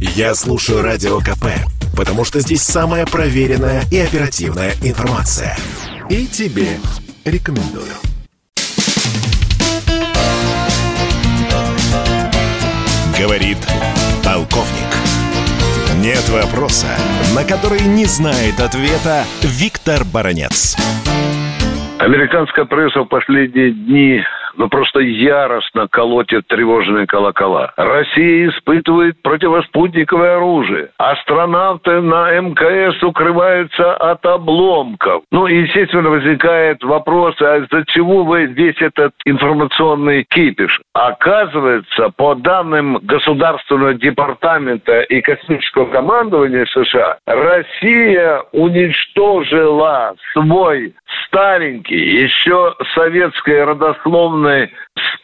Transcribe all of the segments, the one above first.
Я слушаю Радио КП, потому что здесь самая проверенная и оперативная информация. И тебе рекомендую. Говорит полковник. Нет вопроса, на который не знает ответа Виктор Баранец. Американская пресса в последние дни ну, просто яростно колотит тревожные колокола. Россия испытывает противоспутниковое оружие. Астронавты на МКС укрываются от обломков. Ну, естественно, возникает вопрос, а из-за чего вы весь этот информационный кипиш? Оказывается, по данным Государственного департамента и космического командования США, Россия уничтожила свой старенький, еще советской родословной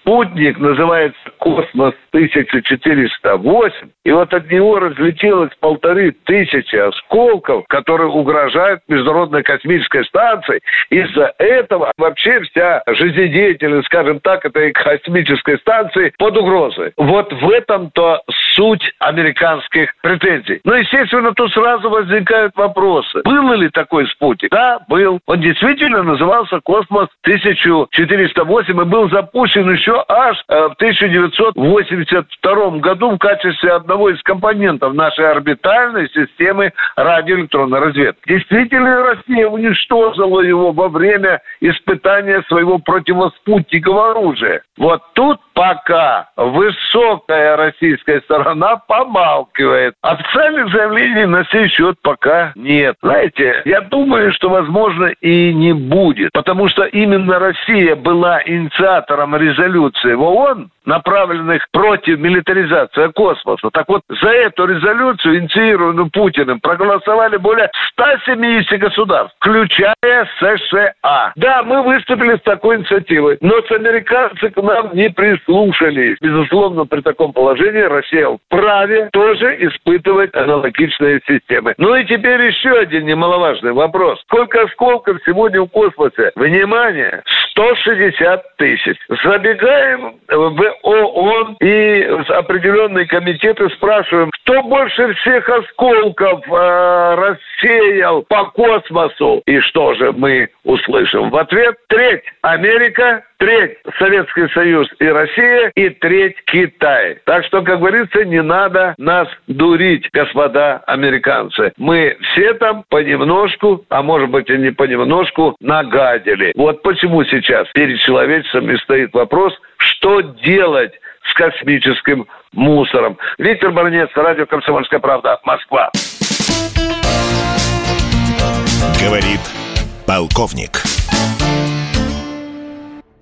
спутник, называется «Космос-1408», и вот от него разлетелось полторы тысячи осколков, которые угрожают Международной космической станции. Из-за этого вообще вся жизнедеятельность, скажем так, этой космической станции под угрозой. Вот в этом-то суть американских претензий. Ну, естественно, тут сразу возникают вопросы. Был ли такой спутник? Да, был. Он действительно назывался «Космос-1408» и был запущен еще аж э, в 1982 году в качестве одного из компонентов нашей орбитальной системы радиоэлектронной разведки. Действительно, Россия уничтожила его во время испытания своего противоспутникового оружия. Вот тут пока высокая российская сторона помалкивает. Официальных заявлений на сей счет пока нет. Знаете, я думаю, что, возможно, и не будет. Потому что именно Россия была инициатором резолюции в ООН, направленных против милитаризации космоса. Так вот, за эту резолюцию, инициированную Путиным, проголосовали более 170 государств, включая США. Да, мы выступили с такой инициативой, но с американцы к нам не прислушались. Безусловно, при таком положении Россия вправе тоже испытывать аналогичные системы. Ну и теперь еще один немаловажный вопрос. Сколько осколков сегодня в космосе? Внимание! 160 тысяч. Забегаем в ООН и определенные комитеты спрашиваем, кто больше всех осколков э, рассеял по космосу? И что же мы услышим? В ответ треть Америка, треть Советский Союз и Россия, и треть Китай. Так что, как говорится, не надо нас дурить, господа американцы. Мы все там понемножку, а может быть и не понемножку, нагадили. Вот почему сейчас перед человечеством и стоит вопрос, что делать с космическим мусором. Виктор Баранец, радио «Комсомольская правда», Москва. Говорит полковник.